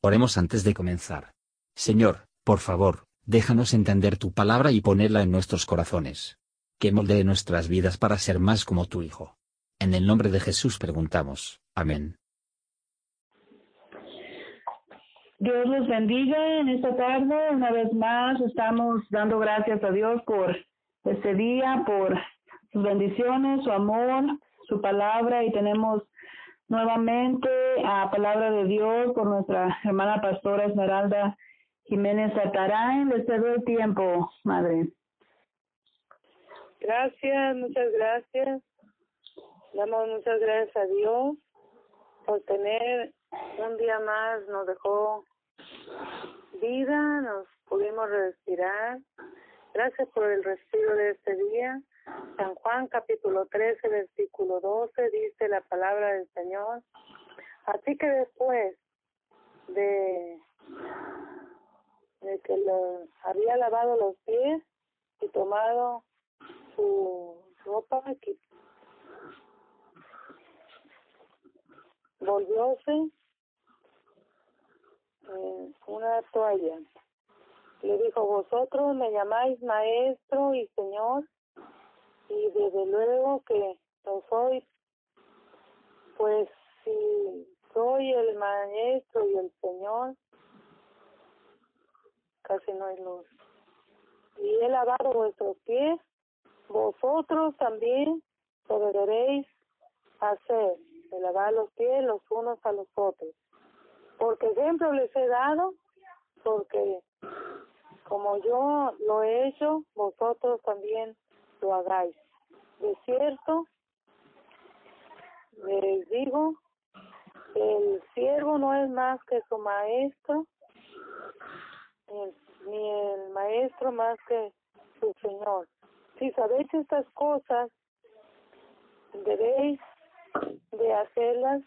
Oremos antes de comenzar. Señor, por favor, déjanos entender tu palabra y ponerla en nuestros corazones. Que moldee nuestras vidas para ser más como tu Hijo. En el nombre de Jesús preguntamos. Amén. Dios los bendiga en esta tarde. Una vez más estamos dando gracias a Dios por este día, por sus bendiciones, su amor, su palabra y tenemos nuevamente a palabra de Dios por nuestra hermana pastora Esmeralda Jiménez Ataray. Les cedo el tiempo, madre. Gracias, muchas gracias. Damos muchas gracias a Dios por tener un día más, nos dejó vida, nos pudimos respirar. Gracias por el respiro de este día. San Juan capítulo 13, versículo 12 dice la palabra del Señor. Así que después de, de que lo, había lavado los pies y tomado su ropa, volvióse eh, una toalla. Le dijo, vosotros me llamáis maestro y señor, y desde luego que lo soy, pues si soy el maestro y el señor, casi no hay luz. Y he lavado vuestros pies, vosotros también lo deberéis hacer, de lavar los pies los unos a los otros. Porque ejemplo les he dado, porque como yo lo he hecho, vosotros también lo hagáis. De cierto, les digo, el siervo no es más que su maestro, ni el maestro más que su señor. Si sabéis estas cosas, debéis de hacerlas,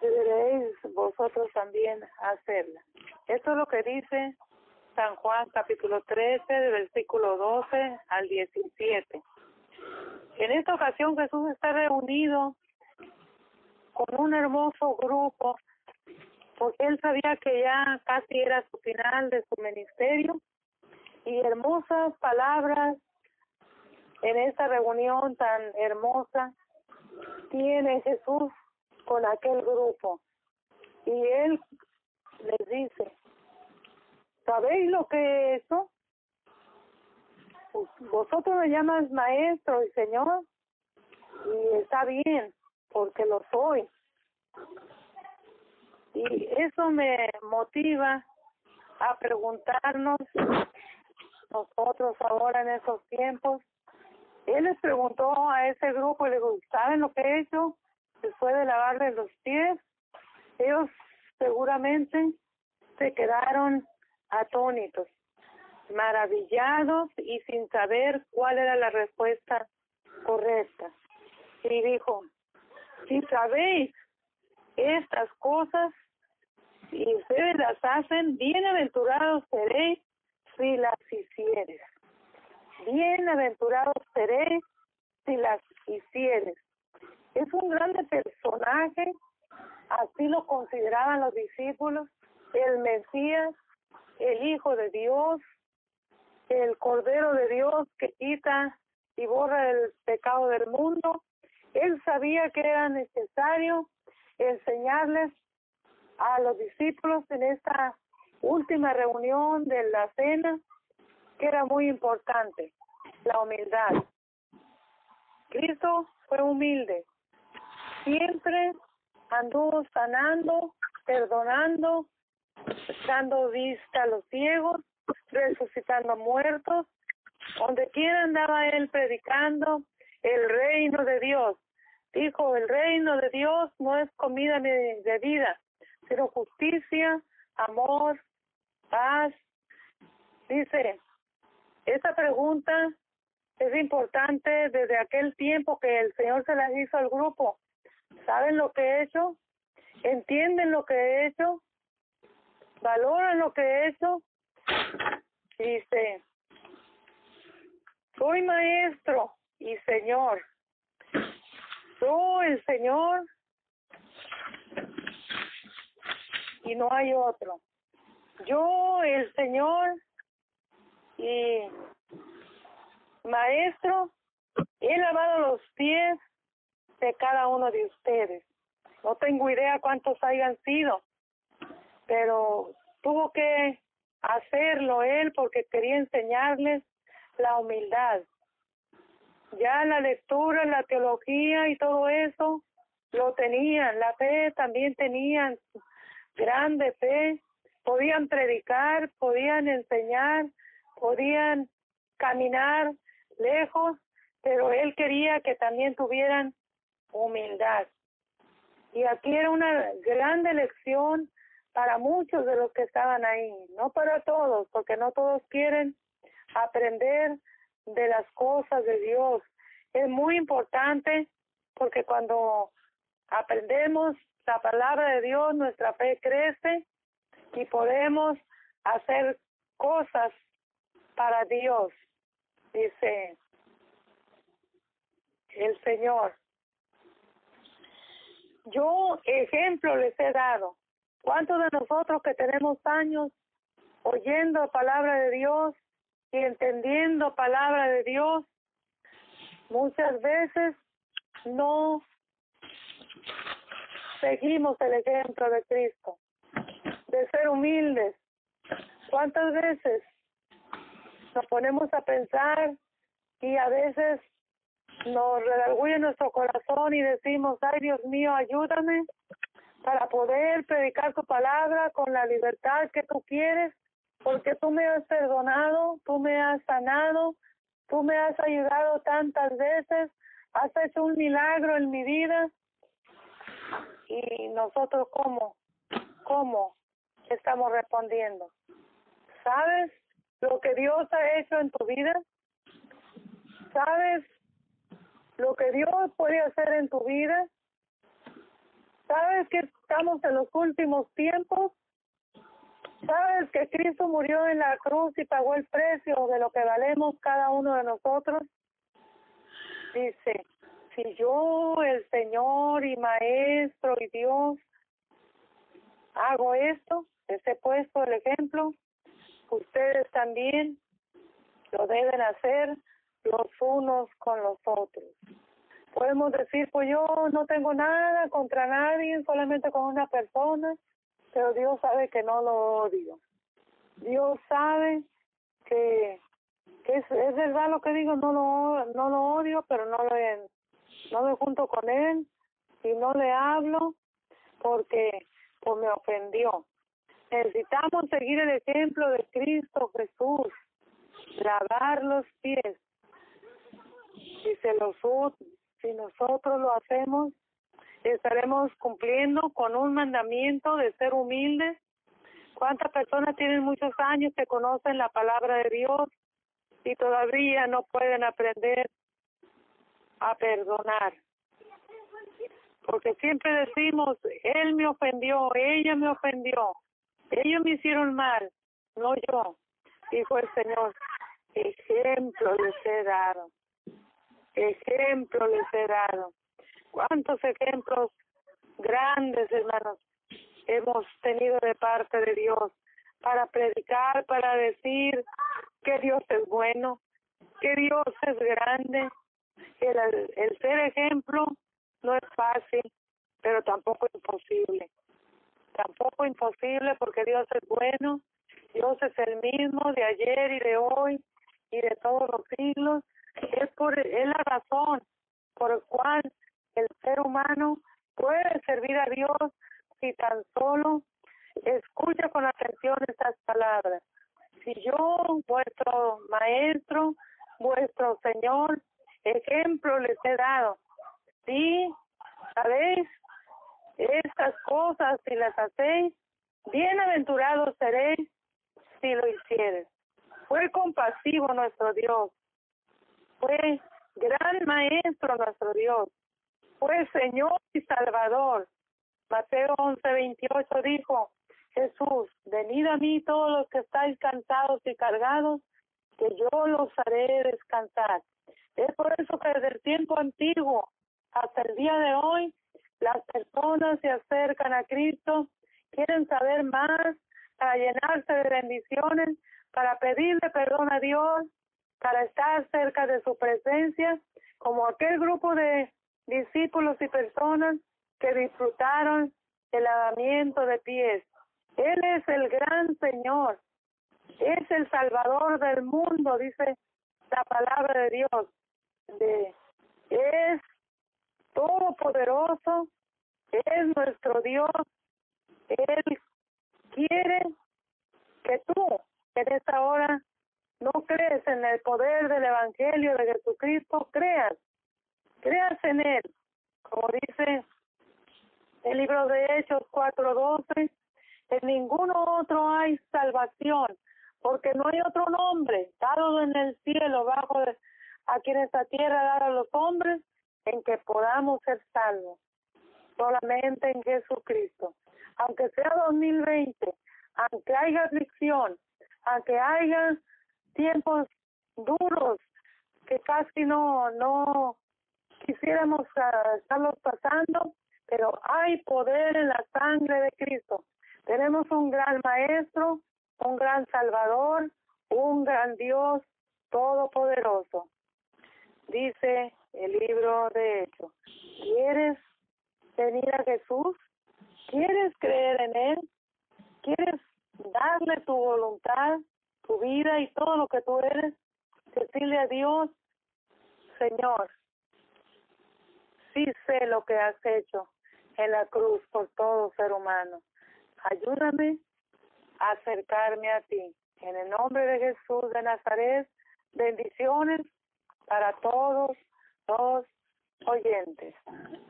deberéis vosotros también hacerlas. Esto es lo que dice San Juan capítulo 13, versículo 12 al 17. En esta ocasión Jesús está reunido con un hermoso grupo porque él sabía que ya casi era su final de su ministerio y hermosas palabras en esta reunión tan hermosa tiene Jesús con aquel grupo y él les dice ¿Sabéis lo que es eso? Pues, vosotros me llamas maestro y señor y está bien porque lo soy. Y eso me motiva a preguntarnos nosotros ahora en esos tiempos. Él les preguntó a ese grupo y le dijo, ¿saben lo que he hecho después de lavarle los pies? Ellos seguramente se quedaron atónitos, maravillados y sin saber cuál era la respuesta correcta. Y dijo, si sabéis estas cosas y ustedes las hacen, bienaventurados seréis si las hicieres. Bienaventurados seréis si las hicieres. Es un grande personaje, así lo consideraban los discípulos, el Mesías el Hijo de Dios, el Cordero de Dios que quita y borra el pecado del mundo. Él sabía que era necesario enseñarles a los discípulos en esta última reunión de la cena que era muy importante, la humildad. Cristo fue humilde, siempre anduvo sanando, perdonando, dando vista a los ciegos, resucitando muertos. Donde quiera andaba él predicando el reino de Dios. Dijo, el reino de Dios no es comida ni bebida, sino justicia, amor, paz. Dice, esta pregunta es importante desde aquel tiempo que el Señor se la hizo al grupo. ¿Saben lo que he hecho? ¿Entienden lo que he hecho? Valoran lo que he hecho. Dice, soy maestro y señor. Yo, el Señor, y no hay otro. Yo, el Señor y Maestro, he lavado los pies de cada uno de ustedes. No tengo idea cuántos hayan sido, pero tuvo que hacerlo él porque quería enseñarles la humildad. Ya la lectura, la teología y todo eso lo tenían, la fe también tenían grande fe, podían predicar, podían enseñar, podían caminar lejos, pero él quería que también tuvieran humildad. Y aquí era una grande lección para muchos de los que estaban ahí, no para todos, porque no todos quieren aprender de las cosas de Dios. Es muy importante porque cuando aprendemos la palabra de Dios, nuestra fe crece y podemos hacer cosas para Dios, dice el Señor. Yo ejemplo les he dado. ¿Cuántos de nosotros que tenemos años oyendo palabra de Dios y entendiendo palabra de Dios, muchas veces no seguimos el ejemplo de Cristo, de ser humildes. ¿Cuántas veces nos ponemos a pensar y a veces nos redarguye nuestro corazón y decimos, ay Dios mío, ayúdame para poder predicar tu palabra con la libertad que tú quieres, porque tú me has perdonado, tú me has sanado, tú me has ayudado tantas veces, has hecho un milagro en mi vida. Y nosotros, ¿cómo? ¿Cómo estamos respondiendo? ¿Sabes lo que Dios ha hecho en tu vida? ¿Sabes lo que Dios puede hacer en tu vida? ¿Sabes que estamos en los últimos tiempos? ¿Sabes que Cristo murió en la cruz y pagó el precio de lo que valemos cada uno de nosotros? Dice, si yo, el Señor y Maestro y Dios, hago esto, les he puesto el ejemplo, ustedes también lo deben hacer los unos con los otros. Podemos decir, pues yo no tengo nada contra nadie, solamente con una persona, pero Dios sabe que no lo odio. Dios sabe que, que es, es verdad lo que digo, no lo, no lo odio, pero no le, no me junto con él y no le hablo porque pues me ofendió. Necesitamos seguir el ejemplo de Cristo Jesús, lavar los pies. Y se los si nosotros lo hacemos, estaremos cumpliendo con un mandamiento de ser humildes. ¿Cuántas personas tienen muchos años que conocen la palabra de Dios y todavía no pueden aprender a perdonar? Porque siempre decimos, él me ofendió, ella me ofendió, ellos me hicieron mal, no yo. Dijo el Señor, ejemplo les he dado ejemplo les he dado. ¿Cuántos ejemplos grandes, hermanos, hemos tenido de parte de Dios para predicar, para decir que Dios es bueno, que Dios es grande? El, el ser ejemplo no es fácil, pero tampoco imposible. Tampoco imposible porque Dios es bueno, Dios es el mismo de ayer y de hoy y de todos los siglos es por es la razón por la cual el ser humano puede servir a Dios si tan solo escucha con atención estas palabras. Si yo, vuestro maestro, vuestro Señor, ejemplo les he dado, si sabéis estas cosas y las hacéis, bienaventurados seréis si lo hicieres. Fue compasivo nuestro Dios, fue gran maestro nuestro Dios, fue Señor y Salvador. Mateo 11:28 dijo, Jesús, venid a mí todos los que estáis cansados y cargados, que yo los haré descansar. Es por eso que desde el tiempo antiguo hasta el día de hoy, las personas se acercan a Cristo quieren saber más, para llenarse de bendiciones, para pedirle perdón a Dios, para estar cerca de su presencia, como aquel grupo de discípulos y personas que disfrutaron el lavamiento de pies. Él es el gran Señor, es el Salvador del mundo, dice la palabra de Dios. De, es todopoderoso, es nuestro Dios. Él quiere que tú en esta hora no crees en el poder del Evangelio de Jesucristo, creas, creas en Él. Como dice el libro de Hechos 4:12, en ninguno otro hay salvación, porque no hay otro nombre dado en el cielo bajo de, aquí en esta tierra dar a los hombres en que podamos ser salvos, solamente en Jesucristo. Aunque sea 2020, aunque haya aflicción, aunque haya tiempos duros que casi no no quisiéramos uh, estarlos pasando, pero hay poder en la sangre de Cristo. Tenemos un gran maestro, un gran salvador, un gran Dios todopoderoso. Dice el libro de Hechos, ¿quieres venir a Jesús? ¿Quieres creer en Él? ¿Quieres darle tu voluntad, tu vida y todo lo que tú eres? Decirle a Dios, Señor, sí sé lo que has hecho en la cruz por todo ser humano. Ayúdame a acercarme a ti. En el nombre de Jesús de Nazaret, bendiciones para todos los oyentes.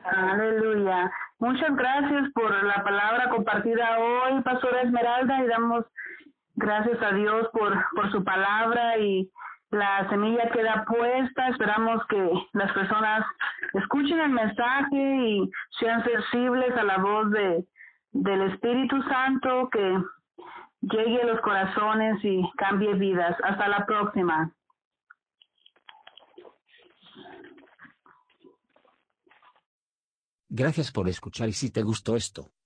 Aleluya. Muchas gracias por la palabra compartida hoy, Pastora Esmeralda, y damos gracias a Dios por, por su palabra y la semilla queda puesta. Esperamos que las personas escuchen el mensaje y sean sensibles a la voz de, del Espíritu Santo que llegue a los corazones y cambie vidas. Hasta la próxima. Gracias por escuchar y si te gustó esto,